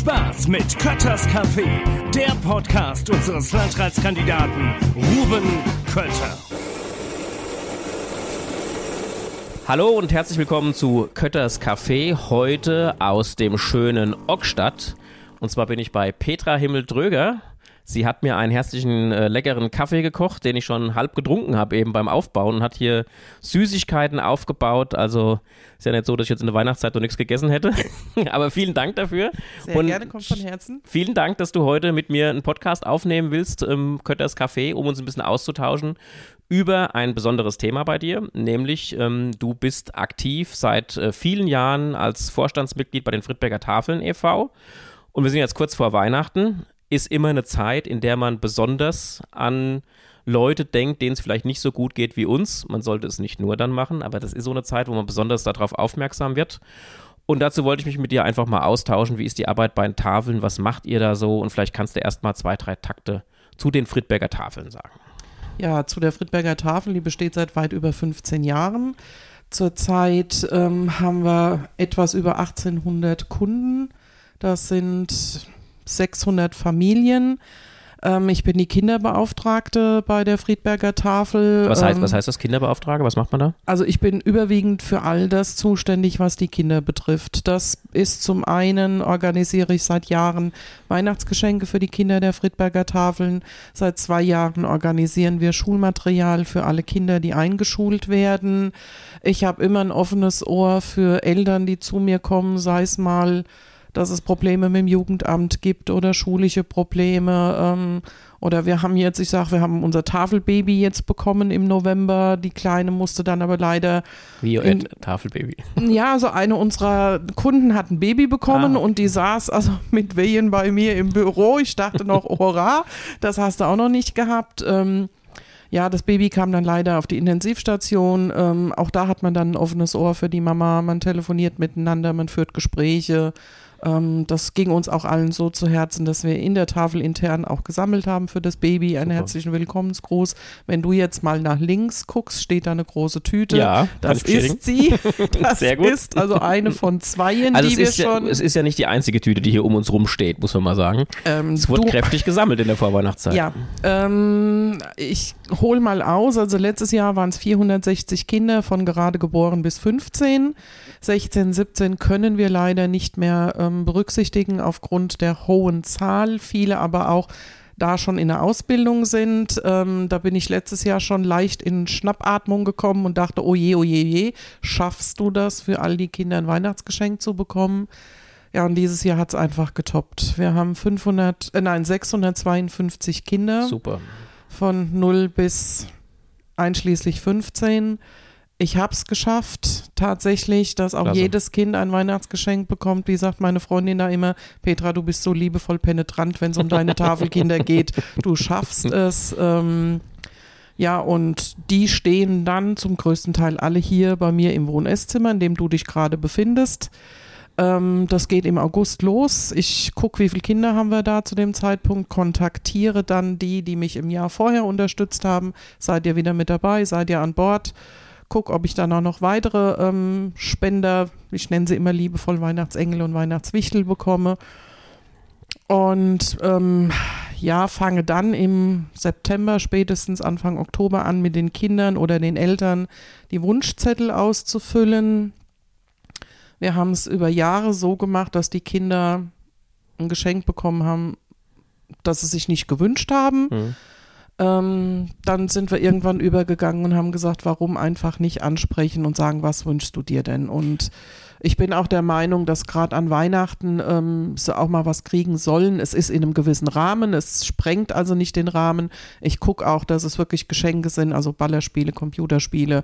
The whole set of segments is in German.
Spaß mit Kötters Café, der Podcast unseres Landratskandidaten Ruben Kötter. Hallo und herzlich willkommen zu Kötters Café, heute aus dem schönen Ockstadt. Und zwar bin ich bei Petra Himmeldröger. Sie hat mir einen herzlichen, äh, leckeren Kaffee gekocht, den ich schon halb getrunken habe eben beim Aufbauen und hat hier Süßigkeiten aufgebaut. Also ist ja nicht so, dass ich jetzt in der Weihnachtszeit noch nichts gegessen hätte. Aber vielen Dank dafür. Sehr und gerne, kommt von Herzen. Vielen Dank, dass du heute mit mir einen Podcast aufnehmen willst, ähm, Kötters Café, um uns ein bisschen auszutauschen über ein besonderes Thema bei dir, nämlich ähm, du bist aktiv seit äh, vielen Jahren als Vorstandsmitglied bei den Friedberger Tafeln e.V. Und wir sind jetzt kurz vor Weihnachten ist immer eine Zeit, in der man besonders an Leute denkt, denen es vielleicht nicht so gut geht wie uns. Man sollte es nicht nur dann machen, aber das ist so eine Zeit, wo man besonders darauf aufmerksam wird. Und dazu wollte ich mich mit dir einfach mal austauschen. Wie ist die Arbeit bei den Tafeln? Was macht ihr da so? Und vielleicht kannst du erst mal zwei, drei Takte zu den Friedberger Tafeln sagen. Ja, zu der Friedberger Tafel, die besteht seit weit über 15 Jahren. Zurzeit ähm, haben wir etwas über 1800 Kunden. Das sind 600 Familien. Ähm, ich bin die Kinderbeauftragte bei der Friedberger Tafel. Was heißt, ähm, was heißt das Kinderbeauftragte? Was macht man da? Also ich bin überwiegend für all das zuständig, was die Kinder betrifft. Das ist zum einen, organisiere ich seit Jahren Weihnachtsgeschenke für die Kinder der Friedberger Tafeln. Seit zwei Jahren organisieren wir Schulmaterial für alle Kinder, die eingeschult werden. Ich habe immer ein offenes Ohr für Eltern, die zu mir kommen, sei es mal dass es Probleme mit dem Jugendamt gibt oder schulische Probleme. Ähm, oder wir haben jetzt, ich sage, wir haben unser Tafelbaby jetzt bekommen im November. Die Kleine musste dann aber leider. Wie in, Tafelbaby? Ja, also eine unserer Kunden hat ein Baby bekommen ah. und die saß also mit Wehen bei mir im Büro. Ich dachte noch, hurra, das hast du auch noch nicht gehabt. Ähm, ja, das Baby kam dann leider auf die Intensivstation. Ähm, auch da hat man dann ein offenes Ohr für die Mama. Man telefoniert miteinander, man führt Gespräche. Ähm, das ging uns auch allen so zu Herzen, dass wir in der Tafel intern auch gesammelt haben für das Baby. Einen Super. herzlichen Willkommensgruß. Wenn du jetzt mal nach links guckst, steht da eine große Tüte. Ja, das ist sie. Das Sehr gut. ist also eine von zweien, also die wir schon. Ja, es ist ja nicht die einzige Tüte, die hier um uns rum steht, muss man mal sagen. Ähm, es wurde du, kräftig gesammelt in der Vorweihnachtszeit. Ja, ähm, ich hole mal aus. Also letztes Jahr waren es 460 Kinder von gerade geboren bis 15. 16, 17 können wir leider nicht mehr ähm, berücksichtigen aufgrund der hohen Zahl. Viele aber auch da schon in der Ausbildung sind. Ähm, da bin ich letztes Jahr schon leicht in Schnappatmung gekommen und dachte, oh je, oh je, je, schaffst du das für all die Kinder ein Weihnachtsgeschenk zu bekommen? Ja, und dieses Jahr hat es einfach getoppt. Wir haben 500, äh, nein, 652 Kinder. Super. Von 0 bis einschließlich 15 ich habe es geschafft, tatsächlich, dass auch Klasse. jedes Kind ein Weihnachtsgeschenk bekommt. Wie sagt meine Freundin da immer, Petra, du bist so liebevoll penetrant, wenn es um deine Tafelkinder geht. Du schaffst es. Ähm, ja, und die stehen dann zum größten Teil alle hier bei mir im Wohn-Esszimmer, in dem du dich gerade befindest. Ähm, das geht im August los. Ich gucke, wie viele Kinder haben wir da zu dem Zeitpunkt, kontaktiere dann die, die mich im Jahr vorher unterstützt haben. Seid ihr wieder mit dabei? Seid ihr an Bord? Gucke, ob ich dann auch noch weitere ähm, Spender, ich nenne sie immer liebevoll Weihnachtsengel und Weihnachtswichtel bekomme. Und ähm, ja, fange dann im September, spätestens Anfang Oktober an, mit den Kindern oder den Eltern die Wunschzettel auszufüllen. Wir haben es über Jahre so gemacht, dass die Kinder ein Geschenk bekommen haben, das sie sich nicht gewünscht haben. Mhm. Ähm, dann sind wir irgendwann übergegangen und haben gesagt, warum einfach nicht ansprechen und sagen, was wünschst du dir denn? Und ich bin auch der Meinung, dass gerade an Weihnachten ähm, sie auch mal was kriegen sollen. Es ist in einem gewissen Rahmen, es sprengt also nicht den Rahmen. Ich gucke auch, dass es wirklich Geschenke sind, also Ballerspiele, Computerspiele.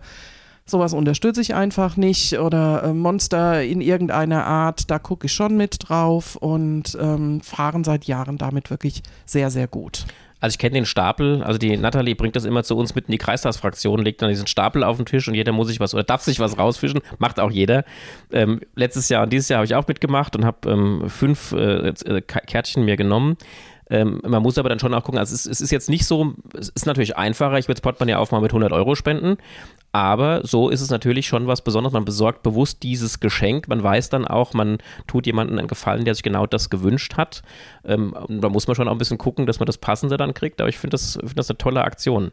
Sowas unterstütze ich einfach nicht oder äh, Monster in irgendeiner Art, da gucke ich schon mit drauf und ähm, fahren seit Jahren damit wirklich sehr, sehr gut. Also ich kenne den Stapel, also die Natalie bringt das immer zu uns mit in die Kreistagsfraktion, legt dann diesen Stapel auf den Tisch und jeder muss sich was oder darf sich was rausfischen, macht auch jeder. Ähm, letztes Jahr und dieses Jahr habe ich auch mitgemacht und habe ähm, fünf äh, äh Kärtchen mir genommen. Ähm, man muss aber dann schon auch gucken, also es ist, es ist jetzt nicht so, es ist natürlich einfacher, ich würde das Portemonnaie aufmachen mit 100 Euro spenden, Aber so ist es natürlich schon was Besonderes. Man besorgt bewusst dieses Geschenk. Man weiß dann auch, man tut jemandem einen Gefallen, der sich genau das gewünscht hat. Ähm, da muss man schon auch ein bisschen gucken, dass man das Passende dann kriegt. Aber ich finde das, find das eine tolle Aktion.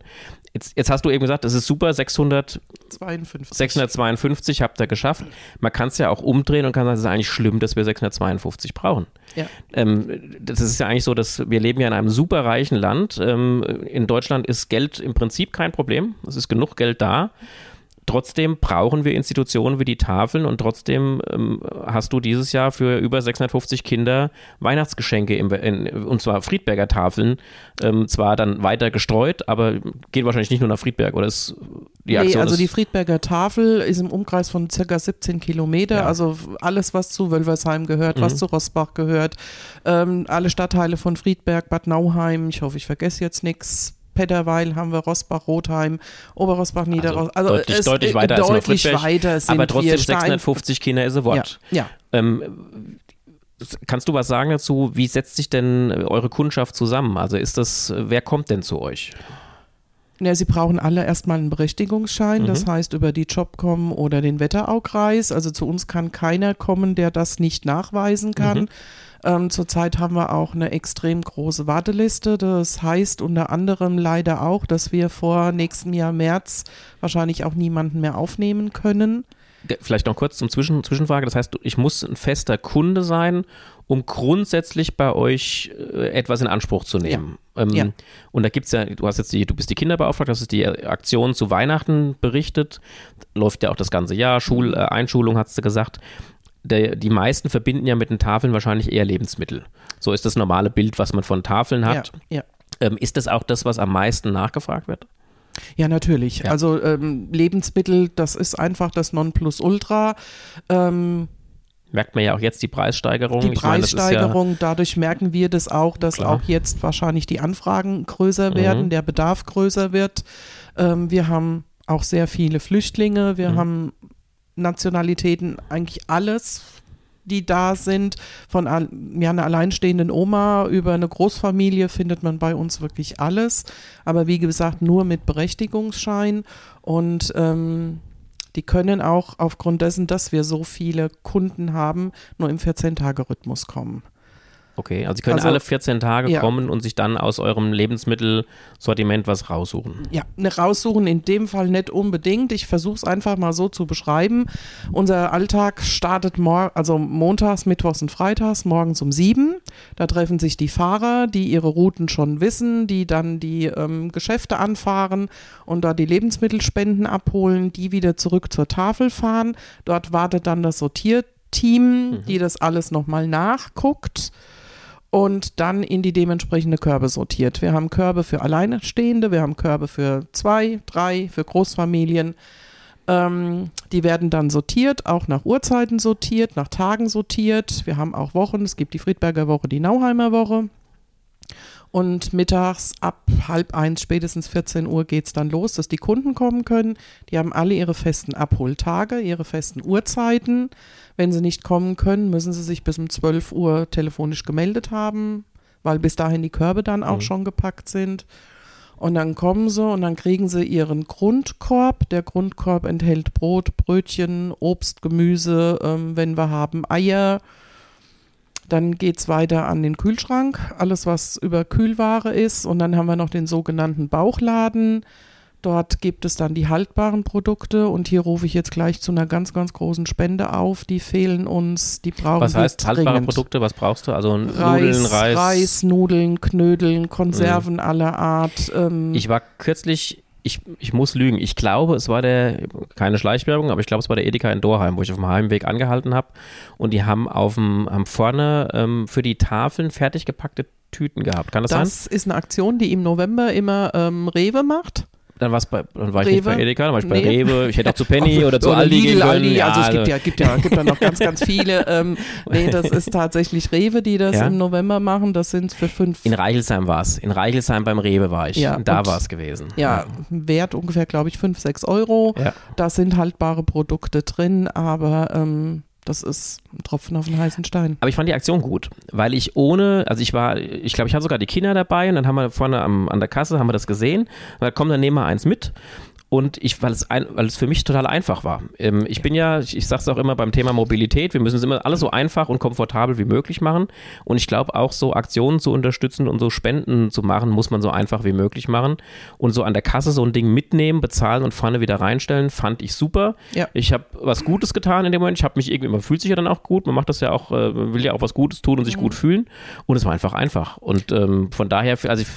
Jetzt, jetzt hast du eben gesagt, das ist super, 652. 652 habt ihr geschafft. Man kann es ja auch umdrehen und kann sagen, es ist eigentlich schlimm, dass wir 652 brauchen. Ja. Ähm, das ist ja eigentlich so, dass wir leben ja in einem superreichen Land. Ähm, in Deutschland ist Geld im Prinzip kein Problem. Es ist genug Geld da. Trotzdem brauchen wir Institutionen wie die Tafeln und trotzdem ähm, hast du dieses Jahr für über 650 Kinder Weihnachtsgeschenke, im, in, und zwar Friedberger Tafeln, ähm, zwar dann weiter gestreut, aber geht wahrscheinlich nicht nur nach Friedberg oder ist die Aktion nee, also die Friedberger Tafel ist im Umkreis von circa 17 Kilometer, Ja. also alles, was zu Wölversheim gehört, was Mhm. zu Rossbach gehört, ähm, alle Stadtteile von Friedberg, Bad Nauheim, ich hoffe, ich vergesse jetzt nichts. Petterweil haben wir Rossbach, Rotheim, Oberrossbach, Niederross. Also, deutlich, es, deutlich weiter als deutlich weiter sind aber trotzdem wir. Stein- 650 Kinder ist ein Ja, Wort. ja. Ähm, kannst du was sagen dazu? Wie setzt sich denn eure Kundschaft zusammen? Also ist das, wer kommt denn zu euch? Ja, sie brauchen alle erstmal einen Berechtigungsschein, das Mhm. heißt über die Jobcom oder den Wetteraukreis. Also zu uns kann keiner kommen, der das nicht nachweisen kann. Mhm. Ähm, zurzeit haben wir auch eine extrem große Warteliste. Das heißt unter anderem leider auch, dass wir vor nächstem Jahr März wahrscheinlich auch niemanden mehr aufnehmen können. Vielleicht noch kurz zum Zwischen Zwischenfrage. Das heißt, ich muss ein fester Kunde sein, um grundsätzlich bei euch äh, etwas in Anspruch zu nehmen. Ähm, Ja. Und da gibt es ja, du hast jetzt die, du bist die Kinderbeauftragte, das ist die Aktion zu Weihnachten berichtet. Läuft ja auch das ganze Jahr, Schul, äh, Einschulung hast du gesagt. Der, die meisten verbinden ja mit den Tafeln wahrscheinlich eher Lebensmittel. So ist das normale Bild, was man von Tafeln hat. Ja, ja. Ähm, ist das auch das, was am meisten nachgefragt wird? Ja, natürlich. Ja. Also ähm, Lebensmittel, das ist einfach das Nonplusultra. Ähm, Merkt man ja auch jetzt die Preissteigerung. die Ich meine, ja- Preissteigerung, dadurch merken wir das auch, dass Klar. auch jetzt wahrscheinlich die Anfragen größer werden, Mhm. der Bedarf größer wird. Ähm, wir haben auch sehr viele Flüchtlinge, wir Mhm. haben Nationalitäten, eigentlich alles, die da sind. Von ja, einer alleinstehenden Oma über eine Großfamilie findet man bei uns wirklich alles. Aber wie gesagt, nur mit Berechtigungsschein und ähm, die können auch aufgrund dessen, dass wir so viele Kunden haben, nur im 14-Tage-Rhythmus kommen. Okay, also Sie können Also- alle 14 Tage Ja. kommen und sich dann aus eurem Lebensmittelsortiment was raussuchen. Ja, eine raussuchen in dem Fall nicht unbedingt. Ich versuche es einfach mal so zu beschreiben. Unser Alltag startet mor also montags, mittwochs und freitags morgens um sieben. Da treffen sich die Fahrer, die ihre Routen schon wissen, die dann die ähm, Geschäfte anfahren und da die Lebensmittelspenden abholen, die wieder zurück zur Tafel fahren. Dort wartet dann das Sortierteam, die das alles nochmal nachguckt und dann in die dementsprechende Körbe sortiert. Wir haben Körbe für Alleinstehende, wir haben Körbe für zwei, drei, für Großfamilien. Ähm, die werden dann sortiert, auch nach Uhrzeiten sortiert, nach Tagen sortiert. Wir haben auch Wochen, es gibt die Friedberger Woche, die Nauheimer Woche. Und mittags ab halb eins, spätestens 14 Uhr geht es dann los, dass die Kunden kommen können. Die haben alle ihre festen Abholtage, ihre festen Uhrzeiten. Wenn sie nicht kommen können, müssen sie sich bis um 12 Uhr telefonisch gemeldet haben, weil bis dahin die Körbe dann auch Mhm. schon gepackt sind. Und dann kommen sie und dann kriegen sie ihren Grundkorb. Der Grundkorb enthält Brot, Brötchen, Obst, Gemüse, ähm, wenn wir haben Eier. Dann geht es weiter an den Kühlschrank, alles was über Kühlware ist. Und dann haben wir noch den sogenannten Bauchladen. Dort gibt es dann die haltbaren Produkte. Und hier rufe ich jetzt gleich zu einer ganz, ganz großen Spende auf. Die fehlen uns, die brauchen Was heißt haltbare dringend. Produkte? Was brauchst du? Also Reis, Nudeln, Reis. Reis, Nudeln, Knödeln, Konserven aller Art. Ähm, Ich war kürzlich, ich, ich muss lügen, ich glaube, es war der, keine Schleichwerbung, aber ich glaube, es war der Edeka in Dorheim, wo ich auf dem Heimweg angehalten habe. Und die haben auf dem, haben vorne ähm, für die Tafeln fertig gepackte Tüten gehabt. Kann das, sein? das ist eine Aktion, die im November immer ähm, Rewe macht. Dann, war's bei, dann war ich nicht bei Edeka, dann war ich bei Nee. Rewe. Ich hätte auch zu Penny oder zu Oder Aldi Lidl, gehen können. Aldi, also es gibt ja, gibt ja, gibt ja noch ganz, ganz viele. Ähm, nee, das ist tatsächlich Rewe, die das Ja. im November machen. Das sind für fünf, In Reichelsheim war es. In Reichelsheim beim Rewe war ich. Ja, da war es gewesen. ja, Wert ungefähr, glaube ich, fünf, sechs Euro. Ja. Da sind haltbare Produkte drin, aber ähm, das ist ein Tropfen auf den heißen Stein. Aber ich fand die Aktion gut, weil ich ohne, also ich war, ich glaube, ich hatte sogar die Kinder dabei und dann haben wir vorne am, an der Kasse, haben wir das gesehen, und da kommt dann nehmen wir eins mit und ich, weil es, ein, weil es für mich total einfach war. Ähm, ich bin ja, ich, ich sage es auch immer beim Thema Mobilität, wir müssen es immer alles so einfach und komfortabel wie möglich machen. Und ich glaube auch so Aktionen zu unterstützen und so Spenden zu machen, muss man so einfach wie möglich machen. Und so an der Kasse so ein Ding mitnehmen, bezahlen und vorne wieder reinstellen, fand ich super. Ja. Ich habe was Gutes getan in dem Moment. Ich habe mich irgendwie, man fühlt sich ja dann auch gut. Man macht das ja auch, äh, man will ja auch was Gutes tun und sich mhm. gut fühlen. Und es war einfach einfach. Und ähm, von daher, also ich,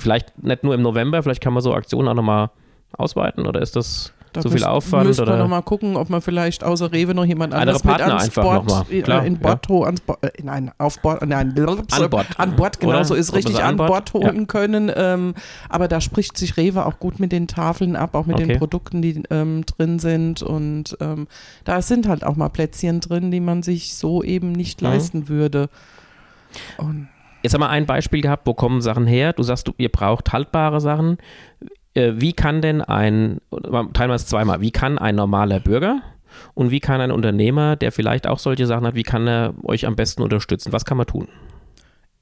vielleicht nicht nur im November, vielleicht kann man so Aktionen auch nochmal ausweiten oder ist das da zu viel Aufwand? Müssen wir nochmal gucken, ob man vielleicht außer Rewe noch jemand anderes mit ans Bord, äh, in Bord, ja. ans Bord, äh, nein, auf Bord, nein, an Bord, an Bord genau oder? so ist richtig, an Bord, Bord holen ja. können. Ähm, aber da spricht sich Rewe auch gut mit den Tafeln ab, auch mit okay. den Produkten, die ähm, drin sind und ähm, da sind halt auch mal Plätzchen drin, die man sich so eben nicht mhm. leisten würde. Und Jetzt haben wir ein Beispiel gehabt, wo kommen Sachen her? Du sagst, du, ihr braucht haltbare Sachen. Äh, wie kann denn ein, teilen wir es zweimal, wie kann ein normaler Bürger und wie kann ein Unternehmer, der vielleicht auch solche Sachen hat, wie kann er euch am besten unterstützen? Was kann man tun?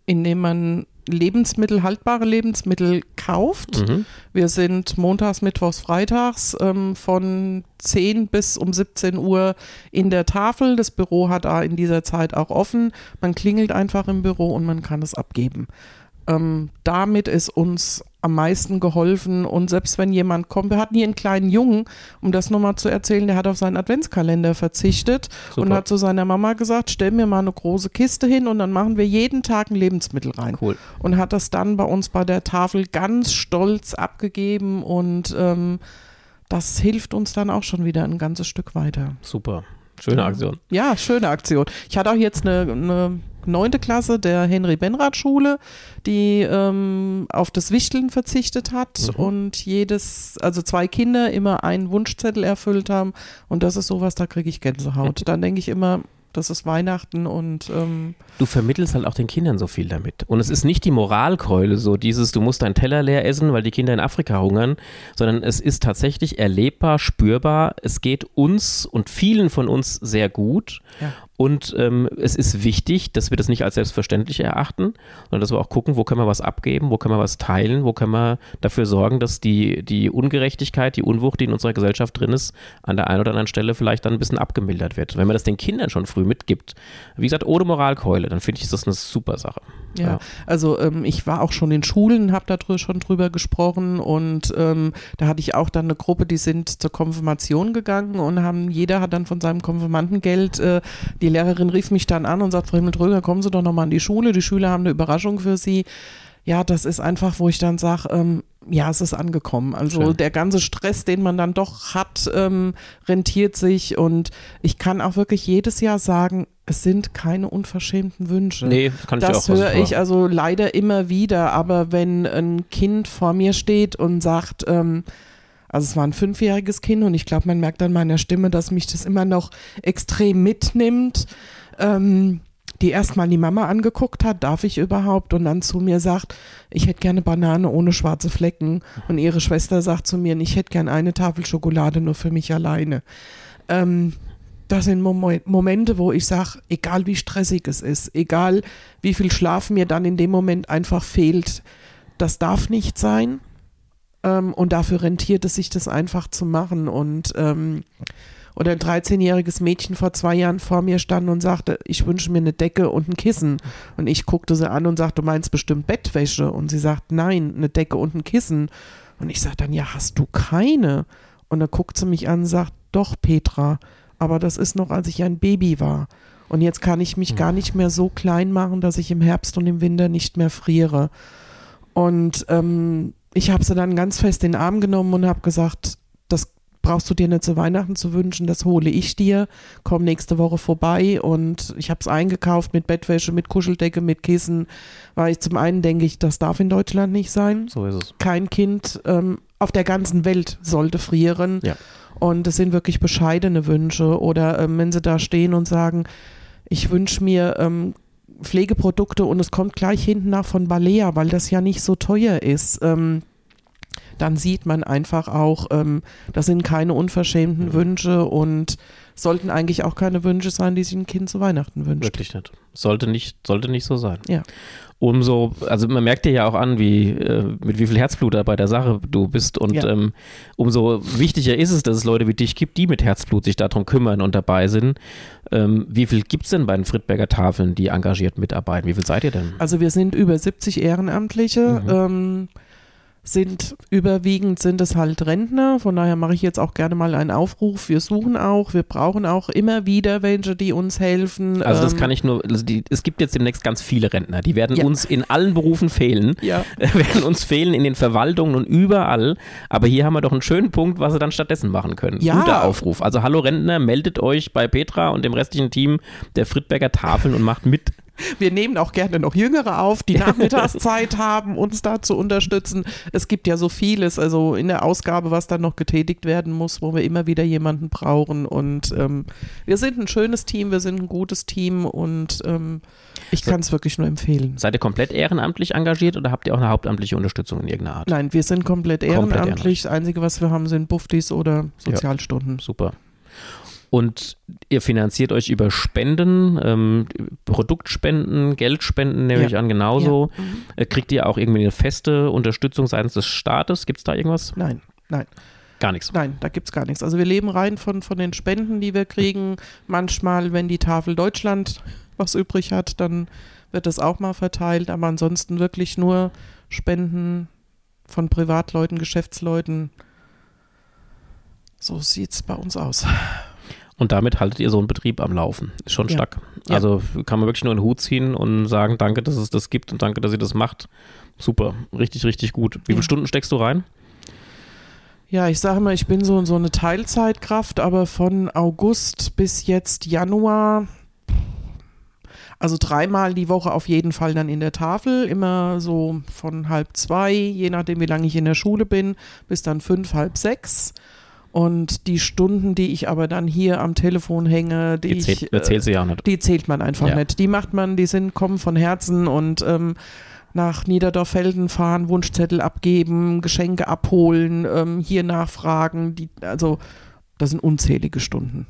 Indem man Lebensmittel, haltbare Lebensmittel kauft. Mhm. Wir sind montags, mittwochs, freitags ähm, von 10 bis um 17 Uhr in der Tafel. Das Büro hat da in dieser Zeit auch offen. Man klingelt einfach im Büro und man kann es abgeben. Ähm, damit ist uns am meisten geholfen. Und selbst wenn jemand kommt, wir hatten hier einen kleinen Jungen, um das nochmal zu erzählen, der hat auf seinen Adventskalender verzichtet Super. und hat zu seiner Mama gesagt, stell mir mal eine große Kiste hin und dann machen wir jeden Tag ein Lebensmittel rein. Cool. Und hat das dann bei uns bei der Tafel ganz stolz abgegeben und ähm, das hilft uns dann auch schon wieder ein ganzes Stück weiter. Super. Schöne Aktion. Ja, schöne Aktion. Ich hatte auch jetzt eine, eine neunte Klasse der Henry-Benrath-Schule, die ähm, auf das Wichteln verzichtet hat mhm. und jedes, also zwei Kinder immer einen Wunschzettel erfüllt haben. Und das ist sowas, da kriege ich Gänsehaut. Dann denke ich immer, das ist Weihnachten und ähm du vermittelst halt auch den Kindern so viel damit. Und es ist nicht die Moralkeule, so dieses, du musst deinen Teller leer essen, weil die Kinder in Afrika hungern, sondern es ist tatsächlich erlebbar, spürbar. Es geht uns und vielen von uns sehr gut. Ja. Und ähm, es ist wichtig, dass wir das nicht als selbstverständlich erachten, sondern dass wir auch gucken, wo können wir was abgeben, wo können wir was teilen, wo können wir dafür sorgen, dass die, die Ungerechtigkeit, die Unwucht, die in unserer Gesellschaft drin ist, an der einen oder anderen Stelle vielleicht dann ein bisschen abgemildert wird. Wenn man das den Kindern schon früh mitgibt, wie gesagt, ohne Moralkeule, dann finde ich das eine super Sache. Ja, ja. also ähm, ich war auch schon in Schulen, habe da drü schon drüber gesprochen und ähm, da hatte ich auch dann eine Gruppe, die sind zur Konfirmation gegangen und haben, jeder hat dann von seinem Konfirmandengeld äh, die Lehrerin rief mich dann an und sagt, Frau Himmeltröger, kommen Sie doch nochmal an die Schule. Die Schüler haben eine Überraschung für Sie. Ja, das ist einfach, wo ich dann sage, ähm, ja, es ist angekommen. Also Schön. der ganze Stress, den man dann doch hat, ähm, rentiert sich und ich kann auch wirklich jedes Jahr sagen, es sind keine unverschämten Wünsche. Nee, kann ich das auch höre ich also leider immer wieder, aber wenn ein Kind vor mir steht und sagt, ähm, also es war ein fünfjähriges Kind und ich glaube, man merkt an meiner Stimme, dass mich das immer noch extrem mitnimmt. Ähm, die erstmal die Mama angeguckt hat, darf ich überhaupt? Und dann zu mir sagt, ich hätte gerne Banane ohne schwarze Flecken. Und ihre Schwester sagt zu mir, ich hätte gerne eine Tafel Schokolade nur für mich alleine. Ähm, das sind Momente, wo ich sage, egal wie stressig es ist, egal wie viel Schlaf mir dann in dem Moment einfach fehlt, das darf nicht sein. Ähm, und dafür rentiert es sich, das einfach zu machen. Und ähm, oder ein 13-jähriges Mädchen vor zwei Jahren vor mir stand und sagte, ich wünsche mir eine Decke und ein Kissen. Und ich guckte sie an und sagte, du meinst bestimmt Bettwäsche. Und sie sagt, nein, eine Decke und ein Kissen. Und ich sage dann, ja, hast du keine? Und dann guckt sie mich an und sagt, doch, Petra, aber das ist noch, als ich ein Baby war. Und jetzt kann ich mich gar nicht mehr so klein machen, dass ich im Herbst und im Winter nicht mehr friere. Und ähm, ich habe sie dann ganz fest in den Arm genommen und habe gesagt, das brauchst du dir nicht zu Weihnachten zu wünschen, das hole ich dir, komm nächste Woche vorbei und ich habe es eingekauft mit Bettwäsche, mit Kuscheldecke, mit Kissen, weil ich zum einen denke ich, das darf in Deutschland nicht sein. So ist es. Kein Kind ähm, auf der ganzen Welt sollte frieren ja. und es sind wirklich bescheidene Wünsche oder ähm, wenn sie da stehen und sagen, ich wünsche mir ähm, Pflegeprodukte und es kommt gleich hinten nach von Balea, weil das ja nicht so teuer ist. Ähm, dann sieht man einfach auch, ähm, das sind keine unverschämten mhm. Wünsche und sollten eigentlich auch keine Wünsche sein, die sich ein Kind zu Weihnachten wünscht. Wirklich nicht. Sollte nicht, sollte nicht so sein. Ja umso, also man merkt dir ja auch an, wie, äh, mit wie viel Herzblut da bei der Sache du bist und ja. ähm, umso wichtiger ist es, dass es Leute wie dich gibt, die mit Herzblut sich darum kümmern und dabei sind. Ähm, wie viel gibt es denn bei den Friedberger Tafeln, die engagiert mitarbeiten? Wie viel seid ihr denn? Also wir sind über 70 Ehrenamtliche. Mhm. Ähm, sind überwiegend sind es halt Rentner. Von daher mache ich jetzt auch gerne mal einen Aufruf. Wir suchen auch, wir brauchen auch immer wieder welche, die uns helfen. Also das ähm, kann ich nur, also die, es gibt jetzt demnächst ganz viele Rentner. Die werden ja. uns in allen Berufen fehlen. Ja. werden uns fehlen in den Verwaltungen und überall. Aber hier haben wir doch einen schönen Punkt, was sie dann stattdessen machen können. Ja. Guter Aufruf. Also hallo Rentner, meldet euch bei Petra und dem restlichen Team der Friedberger Tafeln und macht mit. Wir nehmen auch gerne noch Jüngere auf, die Nachmittagszeit haben, uns da zu unterstützen. Es gibt ja so vieles, also in der Ausgabe, was dann noch getätigt werden muss, wo wir immer wieder jemanden brauchen. Und ähm, wir sind ein schönes Team, wir sind ein gutes Team und ähm, ich kann es wirklich nur empfehlen. Seid ihr komplett ehrenamtlich engagiert oder habt ihr auch eine hauptamtliche Unterstützung in irgendeiner Art? Nein, wir sind komplett ehrenamtlich. Komplett ehrenamtlich. Das Einzige, was wir haben, sind Buftis oder Sozialstunden. Ja, super. Und ihr finanziert euch über Spenden, ähm, Produktspenden, Geldspenden nehme ja. ich an, genauso. Ja. Mhm. Äh, kriegt ihr auch irgendwie eine feste Unterstützung seitens des Staates? Gibt es da irgendwas? Nein, nein. Gar nichts. Nein, da gibt es gar nichts. Also wir leben rein von, von den Spenden, die wir kriegen. Manchmal, wenn die Tafel Deutschland was übrig hat, dann wird das auch mal verteilt. Aber ansonsten wirklich nur Spenden von Privatleuten, Geschäftsleuten. So sieht es bei uns aus. Und damit haltet ihr so einen Betrieb am Laufen. Ist schon ja. stark. Also kann man wirklich nur einen Hut ziehen und sagen, danke, dass es das gibt und danke, dass ihr das macht. Super, richtig, richtig gut. Wie viele Stunden steckst du rein? Ja, ich sage mal, ich bin so, so eine Teilzeitkraft, aber von August bis jetzt Januar, also dreimal die Woche auf jeden Fall dann in der Tafel, immer so von halb zwei, je nachdem wie lange ich in der Schule bin, bis dann fünf, halb sechs. Und die Stunden, die ich aber dann hier am Telefon hänge, die, die zählt, ich, zählt sie ja nicht. Die zählt man einfach ja. nicht. Die macht man, die sind, kommen von Herzen und ähm, nach Niederdorfelden fahren, Wunschzettel abgeben, Geschenke abholen, ähm, hier nachfragen. Die, also das sind unzählige Stunden.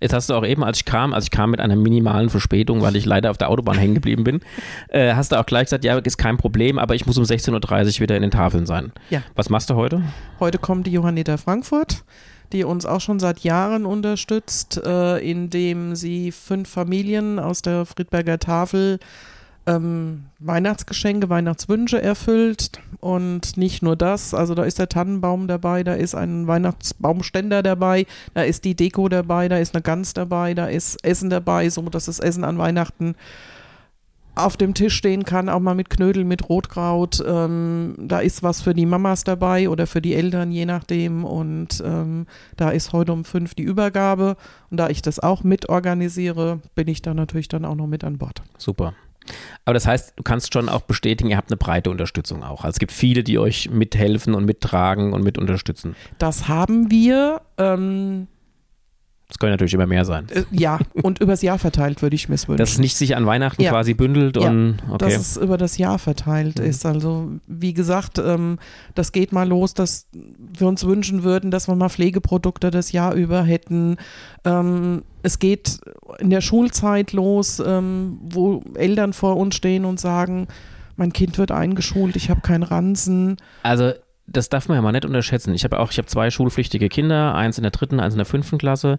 Jetzt hast du auch eben, als ich kam, als ich kam mit einer minimalen Verspätung, weil ich leider auf der Autobahn hängen geblieben bin, äh, hast du auch gleich gesagt, ja, ist kein Problem, aber ich muss um 16.30 Uhr wieder in den Tafeln sein. Ja. Was machst du heute? Heute kommt die Johannita Frankfurt, die uns auch schon seit Jahren unterstützt, äh, indem sie fünf Familien aus der Friedberger Tafel ähm, Weihnachtsgeschenke, Weihnachtswünsche erfüllt. Und nicht nur das, also da ist der Tannenbaum dabei, da ist ein Weihnachtsbaumständer dabei, da ist die Deko dabei, da ist eine Gans dabei, da ist Essen dabei, so dass das Essen an Weihnachten auf dem Tisch stehen kann, auch mal mit Knödel, mit Rotkraut. Ähm, da ist was für die Mamas dabei oder für die Eltern, je nachdem. Und ähm, da ist heute um fünf die Übergabe. Und da ich das auch mit organisiere, bin ich da natürlich dann auch noch mit an Bord. Super. Aber das heißt, du kannst schon auch bestätigen, ihr habt eine breite Unterstützung auch. Also es gibt viele, die euch mithelfen und mittragen und mit unterstützen. Das haben wir. Ähm, das können natürlich immer mehr sein. Äh, ja, und übers Jahr verteilt würde ich mir es wünschen. Dass es nicht sich an Weihnachten ja. quasi bündelt ja, und okay. dass es über das Jahr verteilt mhm. ist. Also wie gesagt, ähm, das geht mal los, dass wir uns wünschen würden, dass wir mal Pflegeprodukte das Jahr über hätten. Ähm, es geht in der Schulzeit los, ähm, wo Eltern vor uns stehen und sagen, mein Kind wird eingeschult, ich habe keinen Ransen. Also das darf man ja mal nicht unterschätzen. Ich habe auch, ich habe zwei schulpflichtige Kinder, eins in der dritten, eins in der fünften Klasse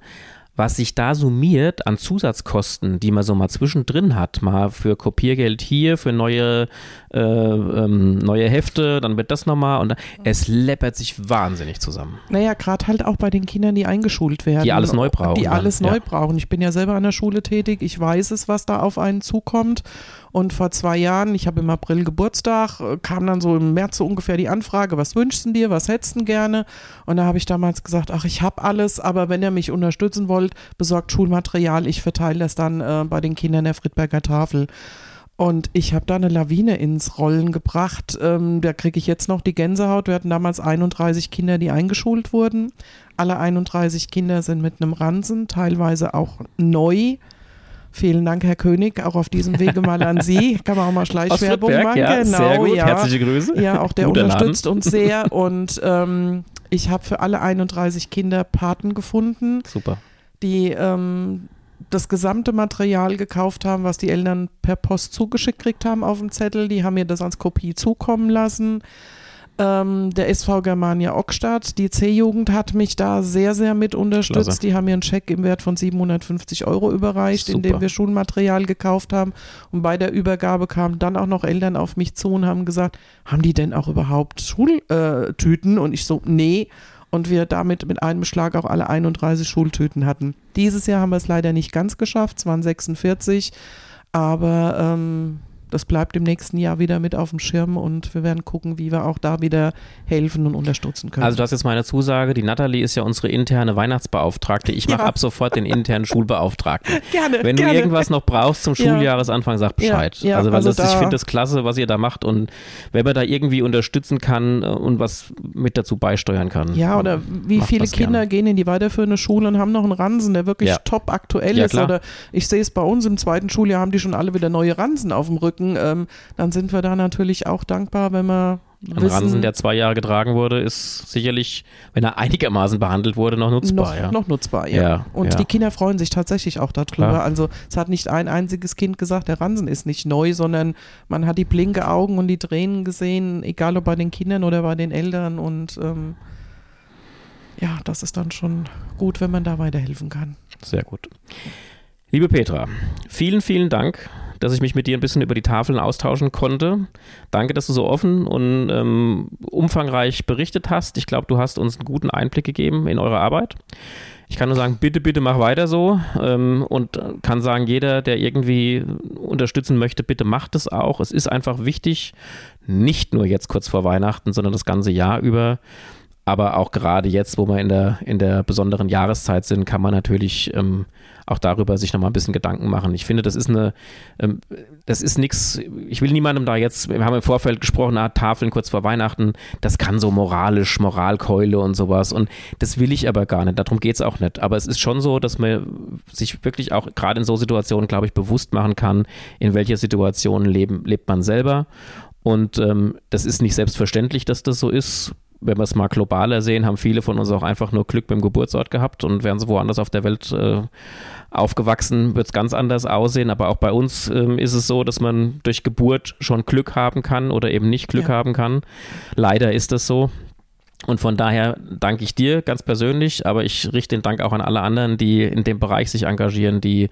was sich da summiert an Zusatzkosten, die man so mal zwischendrin hat, mal für Kopiergeld hier, für neue, äh, ähm, neue Hefte, dann wird das nochmal und es läppert sich wahnsinnig zusammen. Naja, gerade halt auch bei den Kindern, die eingeschult werden. Die alles neu brauchen. Die alles neu ja. brauchen. Ich bin ja selber an der Schule tätig, ich weiß es, was da auf einen zukommt und vor zwei Jahren, ich habe im April Geburtstag, äh, kam dann so im März so ungefähr die Anfrage, was wünschst du dir, was hättest du gerne? Und da habe ich damals gesagt, ach, ich habe alles, aber wenn ihr mich unterstützen wollt, besorgt Schulmaterial, ich verteile das dann äh, bei den Kindern der Friedberger Tafel. Und ich habe da eine Lawine ins Rollen gebracht. Ähm, da kriege ich jetzt noch die Gänsehaut. Wir hatten damals 31 Kinder, die eingeschult wurden. Alle 31 Kinder sind mit einem Ransen, teilweise auch neu Vielen Dank, Herr König, auch auf diesem Wege mal an Sie. Kann man auch mal Schleichwerbung machen. Ja, genau, sehr gut. ja. Herzliche Grüße. Ja, auch der Guter unterstützt uns sehr und ähm, ich habe für alle 31 Kinder Paten gefunden, Super. die ähm, das gesamte Material gekauft haben, was die Eltern per Post zugeschickt gekriegt haben auf dem Zettel. Die haben mir das als Kopie zukommen lassen. Ähm, der SV Germania Ockstadt, die C-Jugend hat mich da sehr, sehr mit unterstützt. Klasse. Die haben mir einen Scheck im Wert von 750 Euro überreicht, Super. indem wir Schulmaterial gekauft haben. Und bei der Übergabe kamen dann auch noch Eltern auf mich zu und haben gesagt, haben die denn auch überhaupt Schultüten? Und ich so, nee. Und wir damit mit einem Schlag auch alle 31 Schultüten hatten. Dieses Jahr haben wir es leider nicht ganz geschafft, es waren 46. Aber ähm, das bleibt im nächsten Jahr wieder mit auf dem Schirm und wir werden gucken, wie wir auch da wieder helfen und unterstützen können. Also das ist meine Zusage. Die Natalie ist ja unsere interne Weihnachtsbeauftragte. Ich mache Ja. ab sofort den internen Schulbeauftragten. gerne, Wenn du gerne. irgendwas noch brauchst zum Ja. Schuljahresanfang, sag Bescheid. Ja, ja, also also das, ich finde das klasse, was ihr da macht und wenn man da irgendwie unterstützen kann äh, und was mit dazu beisteuern kann. Ja, oder wie viele Kinder gern. gehen in die weiterführende Schule und haben noch einen Ransen, der wirklich top aktuell ist. Oder ich sehe es bei uns im zweiten Schuljahr, haben die schon alle wieder neue Ransen auf dem Rücken. Ähm, dann sind wir da natürlich auch dankbar, wenn wir Ein Ransen, der zwei Jahre getragen wurde, ist sicherlich, wenn er einigermaßen behandelt wurde, noch nutzbar. noch, ja. noch nutzbar, ja. Ja, und ja. die Kinder freuen sich tatsächlich auch darüber. Klar. Also es hat nicht ein einziges Kind gesagt, der Ransen ist nicht neu, sondern man hat die blinke Augen und die Tränen gesehen, egal ob bei den Kindern oder bei den Eltern. Und ähm, ja, das ist dann schon gut, wenn man da weiterhelfen kann. Sehr gut. Liebe Petra, vielen, vielen Dank, dass ich mich mit dir ein bisschen über die Tafeln austauschen konnte. Danke, dass du so offen und ähm, umfangreich berichtet hast. Ich glaube, du hast uns einen guten Einblick gegeben in eure Arbeit. Ich kann nur sagen, bitte, bitte mach weiter so ähm, und kann sagen, jeder, der irgendwie unterstützen möchte, bitte macht es auch. Es ist einfach wichtig, nicht nur jetzt kurz vor Weihnachten, sondern das ganze Jahr über. Aber auch gerade jetzt, wo wir in der, in der besonderen Jahreszeit sind, kann man natürlich ähm, auch darüber sich nochmal ein bisschen Gedanken machen. Ich finde, das ist eine, ähm, das ist nichts, ich will niemandem da jetzt, wir haben im Vorfeld gesprochen, ah, Tafeln kurz vor Weihnachten, das kann so moralisch, Moralkeule und sowas. Und das will ich aber gar nicht, darum geht es auch nicht. Aber es ist schon so, dass man sich wirklich auch gerade in so Situationen, glaube ich, bewusst machen kann, in welcher Situation leben, lebt man selber. Und ähm, das ist nicht selbstverständlich, dass das so ist. Wenn wir es mal globaler sehen, haben viele von uns auch einfach nur Glück beim Geburtsort gehabt und wären sie woanders auf der Welt äh, aufgewachsen, wird es ganz anders aussehen. Aber auch bei uns ähm, ist es so, dass man durch Geburt schon Glück haben kann oder eben nicht Glück Ja. haben kann. Leider ist das so. Und von daher danke ich dir ganz persönlich, aber ich richte den Dank auch an alle anderen, die in dem Bereich sich engagieren, die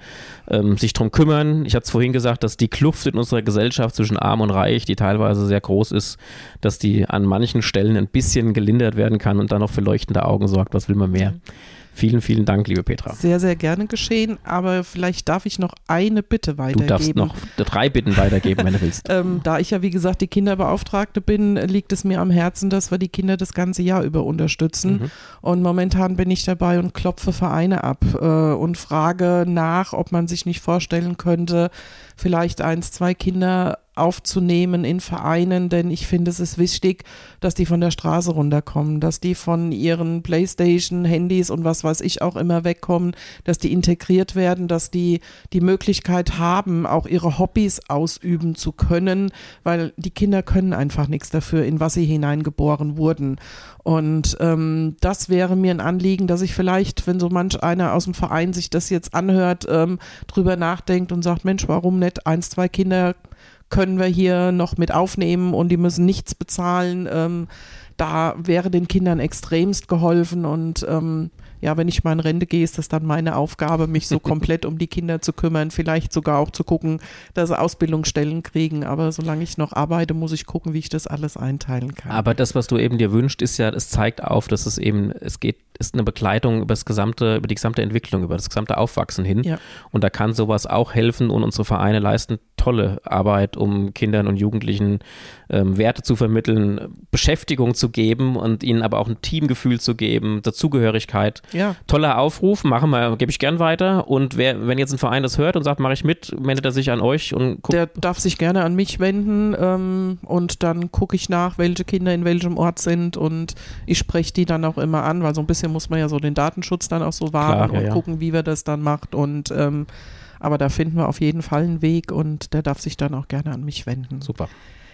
ähm, sich darum kümmern. Ich hatte es vorhin gesagt, dass die Kluft in unserer Gesellschaft zwischen Arm und Reich, die teilweise sehr groß ist, dass die an manchen Stellen ein bisschen gelindert werden kann und dann noch für leuchtende Augen sorgt. Was will man mehr? Vielen, vielen Dank, liebe Petra. Sehr, sehr gerne geschehen, aber vielleicht darf ich noch eine Bitte Du weitergeben. darfst noch drei Bitten weitergeben, wenn du willst. Ähm, da ich ja, wie gesagt, die Kinderbeauftragte bin, liegt es mir am Herzen, dass wir die Kinder das ganze Jahr über unterstützen. Mhm. Und momentan bin ich dabei und klopfe Vereine ab äh, und frage nach, ob man sich nicht vorstellen könnte, vielleicht eins, zwei Kinder aufzunehmen in Vereinen, denn ich finde, es ist wichtig, dass die von der Straße runterkommen, dass die von ihren Playstation, Handys und was weiß ich auch immer wegkommen, dass die integriert werden, dass die die Möglichkeit haben, auch ihre Hobbys ausüben zu können, weil die Kinder können einfach nichts dafür, in was sie hineingeboren wurden. Und ähm, das wäre mir ein Anliegen, dass ich vielleicht, wenn so manch einer aus dem Verein sich das jetzt anhört, ähm, drüber nachdenkt und sagt, Mensch, warum nicht eins, zwei Kinder können wir hier noch mit aufnehmen und die müssen nichts bezahlen. Ähm, da wäre den Kindern extremst geholfen und ähm, ja, wenn ich mal in Rente gehe, ist das dann meine Aufgabe, mich so komplett um die Kinder zu kümmern, vielleicht sogar auch zu gucken, dass sie Ausbildungsstellen kriegen. Aber solange ich noch arbeite, muss ich gucken, wie ich das alles einteilen kann. Aber das, was du eben dir wünschst, ist ja, es zeigt auf, dass es eben, es geht, ist eine Begleitung über das gesamte, über die gesamte Entwicklung, über das gesamte Aufwachsen hin. Ja. Und da kann sowas auch helfen und unsere Vereine leisten tolle Arbeit, um Kindern und Jugendlichen ähm, Werte zu vermitteln, Beschäftigung zu geben und ihnen aber auch ein Teamgefühl zu geben, Dazugehörigkeit. Ja. Toller Aufruf, machen wir, gebe ich gern weiter. Und wer, wenn jetzt ein Verein das hört und sagt, mache ich mit, wendet er sich an euch und guckt. Der darf sich gerne an mich wenden ähm, und dann gucke ich nach, welche Kinder in welchem Ort sind und ich spreche die dann auch immer an, weil so ein bisschen muss man ja so den Datenschutz dann auch so wahren Klar, ja, und ja. gucken, wie wir das dann macht und ähm, Aber da finden wir auf jeden Fall einen Weg und der darf sich dann auch gerne an mich wenden. Super.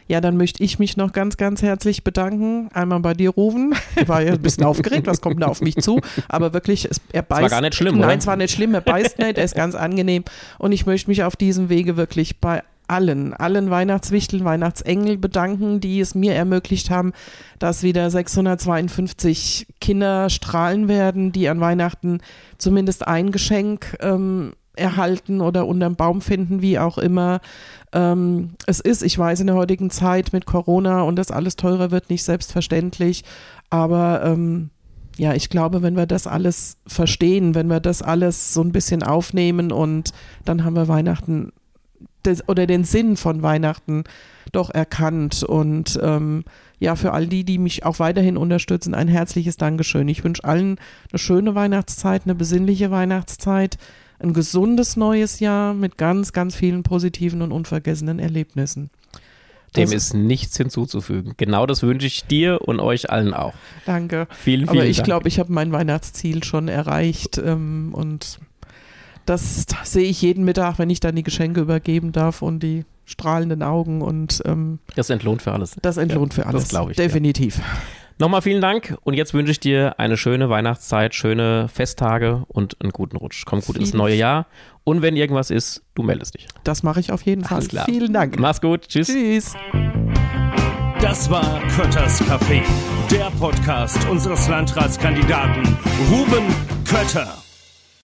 Ja, dann möchte ich mich noch ganz, ganz herzlich bedanken. Einmal bei dir, Rufen. Ich war ja ein bisschen aufgeregt, was kommt da auf mich zu? Aber wirklich, es, er beißt. Es war gar nicht schlimm, Nein, oder? es war nicht schlimm, er beißt nicht, er ist ganz angenehm. Und ich möchte mich auf diesem Wege wirklich bei allen, allen Weihnachtswichteln, Weihnachtsengel bedanken, die es mir ermöglicht haben, dass wieder 652 Kinder strahlen werden, die an Weihnachten zumindest ein Geschenk ähm, erhalten oder unterm Baum finden, wie auch immer ähm, es ist. Ich weiß, in der heutigen Zeit mit Corona und das alles teurer wird, nicht selbstverständlich, aber ähm, ja, ich glaube, wenn wir das alles verstehen, wenn wir das alles so ein bisschen aufnehmen und dann haben wir Weihnachten des, oder den Sinn von Weihnachten doch erkannt. Und ähm, ja, für all die, die mich auch weiterhin unterstützen, ein herzliches Dankeschön. Ich wünsche allen eine schöne Weihnachtszeit, eine besinnliche Weihnachtszeit, ein gesundes neues Jahr mit ganz, ganz vielen positiven und unvergessenen Erlebnissen. Dem Das- ist nichts hinzuzufügen. Genau das wünsche ich dir und euch allen auch. Danke. Vielen, vielen Aber ich glaube, ich habe mein Weihnachtsziel schon erreicht ähm, und das sehe ich jeden Mittag, wenn ich dann die Geschenke übergeben darf und die strahlenden Augen und ähm, das entlohnt für alles. das entlohnt Ja, für alles. Das glaube ich. ja. Nochmal vielen Dank und jetzt wünsche ich dir eine schöne Weihnachtszeit, schöne Festtage und einen guten Rutsch. Komm gut ins neue Jahr und wenn irgendwas ist, du meldest dich. Das mache ich auf jeden Fall. Alles klar. Vielen Dank. Mach's gut. Tschüss. Tschüss. Das war Kötters Café, der Podcast unseres Landratskandidaten Ruben Kötter.